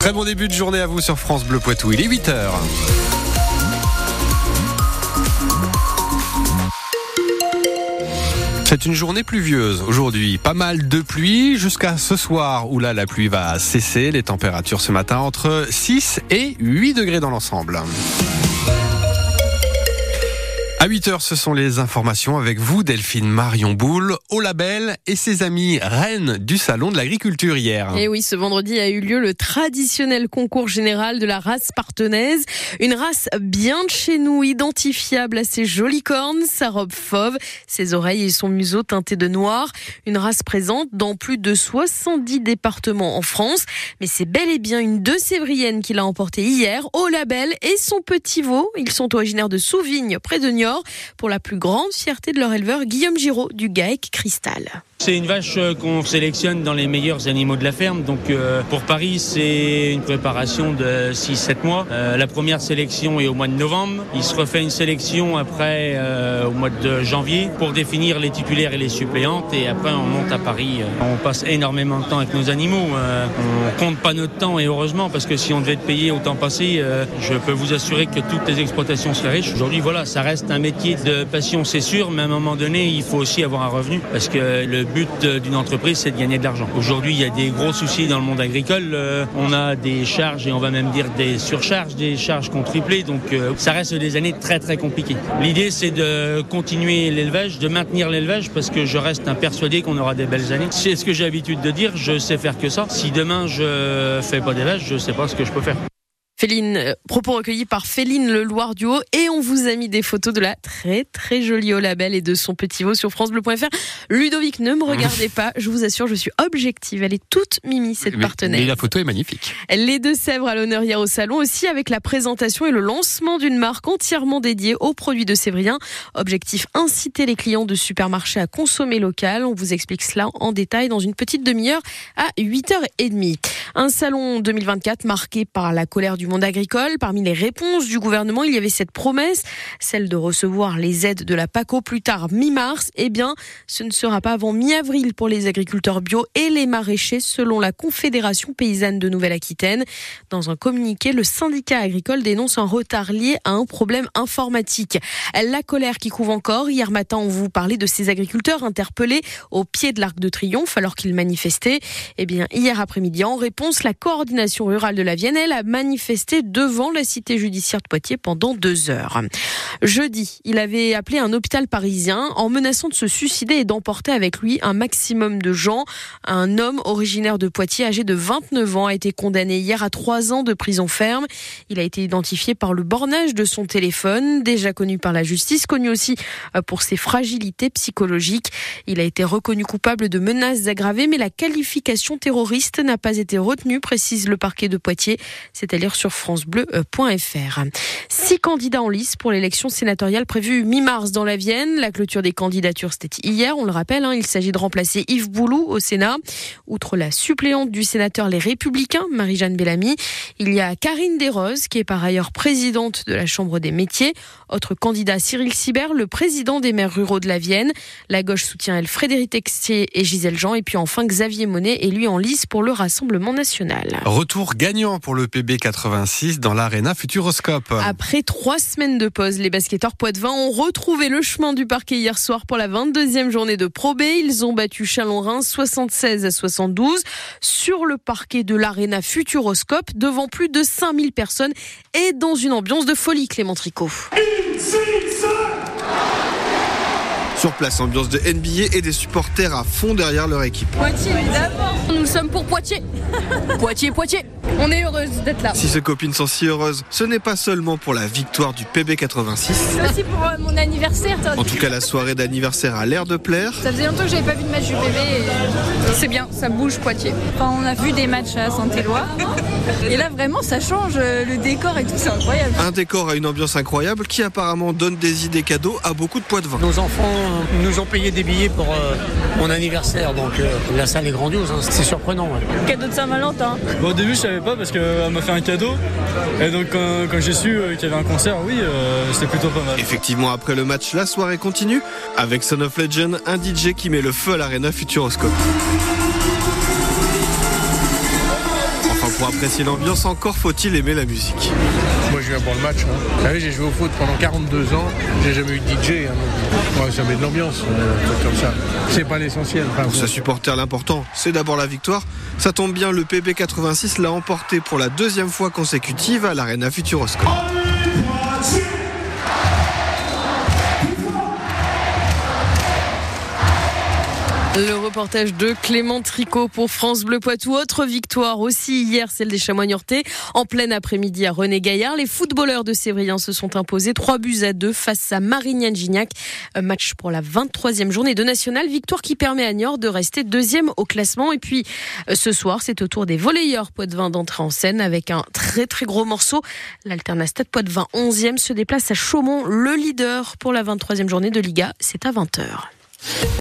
Très bon début de journée à vous sur France Bleu Poitou. Il est 8h. C'est une journée pluvieuse aujourd'hui. Pas mal de pluie jusqu'à ce soir où là la pluie va cesser. Les températures ce matin entre 6 et 8 degrés dans l'ensemble. À 8 heures, ce sont les informations avec vous, Delphine Marion Boule, au label et ses amis reines du Salon de l'Agriculture hier. Et oui, ce vendredi a eu lieu le traditionnel concours général de la race partenaise. Une race bien de chez nous, identifiable à ses jolies cornes, sa robe fauve, ses oreilles et son museau teintés de noir. Une race présente dans plus de 70 départements en France. Mais c'est bel et bien une de Sévrienne qui l'a emporté hier au label et son petit veau. Ils sont originaires de Souvigne, près de Niort pour la plus grande fierté de leur éleveur Guillaume Giraud du GAEC Cristal. C'est une vache euh, qu'on sélectionne dans les meilleurs animaux de la ferme. Donc euh, pour Paris, c'est une préparation de 6-7 mois. Euh, la première sélection est au mois de novembre. Il se refait une sélection après au mois de janvier pour définir les titulaires et les suppléantes. Et après, on monte à Paris. On passe énormément de temps avec nos animaux. on compte pas notre temps et heureusement parce que si on devait être payé au temps passé, je peux vous assurer que toutes les exploitations seraient riches. Aujourd'hui, voilà, ça reste un métier de passion, c'est sûr, mais à un moment donné, il faut aussi avoir un revenu parce que le but d'une entreprise, c'est de gagner de l'argent. Aujourd'hui, il y a des gros soucis dans le monde agricole. Euh, on a des charges et on va même dire des surcharges, des charges qu'on triplé. Donc, euh, ça reste des années très très compliquées. L'idée, c'est de continuer l'élevage, de maintenir l'élevage parce que je reste persuadé qu'on aura des belles années. C'est ce que j'ai l'habitude de dire. Je sais faire que ça. Si demain je fais pas d'élevage, je sais pas ce que je peux faire. Féline, euh, propos recueillis par Féline Le Loir du Haut et on vous a mis des photos de la très très jolie au label et de son petit veau sur francebleu.fr. Ludovic, ne me regardez pas, je vous assure, je suis objective. Elle est toute mimi cette partenaire. Mais la photo est magnifique. Les deux Sèvres à l'honneur hier au salon aussi avec la présentation et le lancement d'une marque entièrement dédiée aux produits de Sévrien. Objectif inciter les clients de supermarchés à consommer local. On vous explique cela en détail dans une petite demi-heure à 8h30. Un salon 2024 marqué par la colère du monde agricole. Parmi les réponses du gouvernement, il y avait cette promesse, celle de recevoir les aides de la PACO plus tard mi-mars. Eh bien, ce ne sera pas avant mi-avril pour les agriculteurs bio et les maraîchers, selon la Confédération paysanne de Nouvelle-Aquitaine. Dans un communiqué, le syndicat agricole dénonce un retard lié à un problème informatique. La colère qui couvre encore. Hier matin, on vous parlait de ces agriculteurs interpellés au pied de l'Arc de Triomphe alors qu'ils manifestaient. Eh bien, hier après-midi, en réponse, la coordination rurale de la Vienne, elle a manifesté devant la cité judiciaire de Poitiers pendant deux heures. Jeudi, il avait appelé un hôpital parisien en menaçant de se suicider et d'emporter avec lui un maximum de gens. Un homme originaire de Poitiers, âgé de 29 ans, a été condamné hier à trois ans de prison ferme. Il a été identifié par le bornage de son téléphone, déjà connu par la justice, connu aussi euh, pour ses fragilités psychologiques. Il a été reconnu coupable de menaces aggravées, mais la qualification terroriste n'a pas été retenue, précise le parquet de Poitiers. C'est à dire sur francebleu.fr. Six candidats en lice pour l'élection sénatoriale prévue mi-mars dans la Vienne. La clôture des candidatures, c'était hier, on le rappelle. Hein, il s'agit de remplacer Yves Boulou au Sénat. Outre la suppléante du sénateur Les Républicains, Marie-Jeanne Bellamy, il y a Karine Desroses, qui est par ailleurs présidente de la Chambre des métiers. Autre candidat, Cyril Sibert, le président des maires ruraux de la Vienne. La gauche soutient elle Frédéric Texier et Gisèle Jean. Et puis enfin Xavier Monet est lui en lice pour le Rassemblement national. Retour gagnant pour le PB 86 dans l'Arena Futuroscope. Après trois semaines de pause, les basketteurs poitevins ont retrouvé le chemin du parquet hier soir pour la 22e journée de Pro B. Ils ont battu Chalon-Rhin 76 à 72 sur le parquet de l'Arena Futuroscope devant plus de 5000 personnes et dans une ambiance de folie, Clément Tricot. Sur place, ambiance de NBA et des supporters à fond derrière leur équipe. Poitiers, évidemment. Nous sommes pour Poitiers. Poitiers, Poitiers. On est heureuse d'être là. Si ces copines sont si heureuses, ce n'est pas seulement pour la victoire du PB86. C'est aussi pour euh, mon anniversaire. En tout cas, la soirée d'anniversaire a l'air de plaire. Ça faisait longtemps que j'avais pas vu de match du PB. C'est bien, ça bouge Poitiers. Enfin, on a vu des matchs à Saint-Éloi. Et là, vraiment, ça change euh, le décor et tout, c'est incroyable. Un décor à une ambiance incroyable qui apparemment donne des idées cadeaux à beaucoup de poids de vin. Nos enfants nous ont payé des billets pour euh, mon anniversaire, donc la salle est grandiose, hein. c'est surprenant. Cadeau de Saint-Valentin. au début, je savais pas parce qu'elle m'a fait un cadeau. Et donc, quand, j'ai su euh, qu'il y avait un concert, oui, euh, c'était plutôt pas mal. Effectivement, après le match, la soirée continue avec Son of Legend, un DJ qui met le feu à l'Arena Futuroscope Pour apprécier l'ambiance, encore faut-il aimer la musique. Moi, je viens pour le match. Hein. j'ai joué au foot pendant 42 ans. J'ai jamais eu de DJ. Hein. ça met de l'ambiance, euh, comme ça. C'est pas l'essentiel. pour ce supporter, l'important, c'est d'abord la victoire. Ça tombe bien, le PB86 l'a emporté pour la deuxième fois consécutive à l'Arena Futuroscope. Le reportage de Clément Tricot pour France Bleu Poitou. Autre victoire aussi hier, celle des chamois En plein après-midi à René Gaillard, les footballeurs de Sévrien se sont imposés 3 buts à 2 face à Marignane Gignac. Un match pour la 23e journée de National. Victoire qui permet à Niort de rester deuxième au classement. Et puis euh, ce soir, c'est au tour des volleyeurs Poitvin d'entrer en scène avec un très très gros morceau. L'Alternastat Poitvin 11e se déplace à Chaumont, le leader pour la 23e journée de Liga. C'est à 20h.